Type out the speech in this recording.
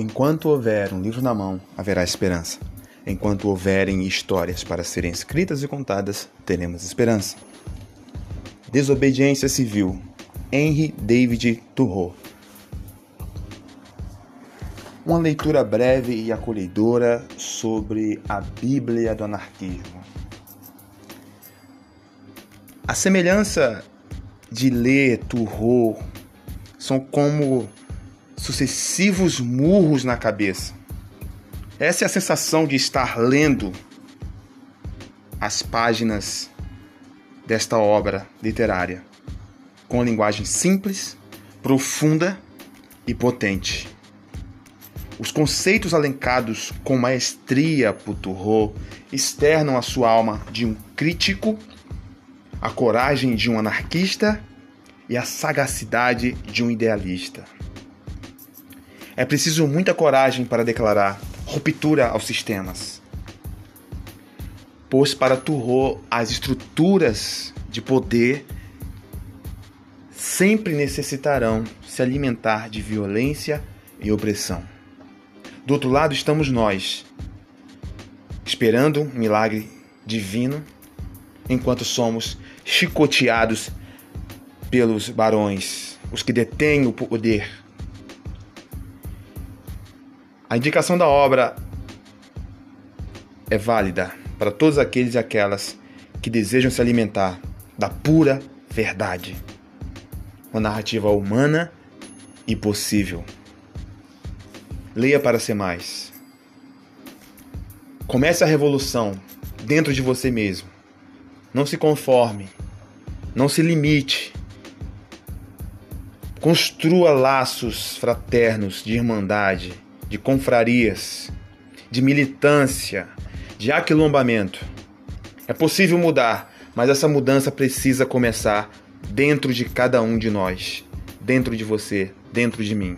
Enquanto houver um livro na mão, haverá esperança. Enquanto houverem histórias para serem escritas e contadas, teremos esperança. Desobediência Civil, Henry David Thoreau. Uma leitura breve e acolhedora sobre a Bíblia do anarquismo. A semelhança de ler Thoreau são como sucessivos murros na cabeça. Essa é a sensação de estar lendo as páginas desta obra literária, com linguagem simples, profunda e potente. Os conceitos alencados com maestria por Thoreau externam a sua alma de um crítico, a coragem de um anarquista e a sagacidade de um idealista. É preciso muita coragem para declarar ruptura aos sistemas. Pois para Turro as estruturas de poder sempre necessitarão se alimentar de violência e opressão. Do outro lado estamos nós, esperando um milagre divino, enquanto somos chicoteados pelos barões, os que detêm o poder a indicação da obra é válida para todos aqueles e aquelas que desejam se alimentar da pura verdade. Uma narrativa humana e possível. Leia para ser mais. Comece a revolução dentro de você mesmo. Não se conforme. Não se limite. Construa laços fraternos de irmandade de confrarias, de militância, de aquilombamento. É possível mudar, mas essa mudança precisa começar dentro de cada um de nós, dentro de você, dentro de mim.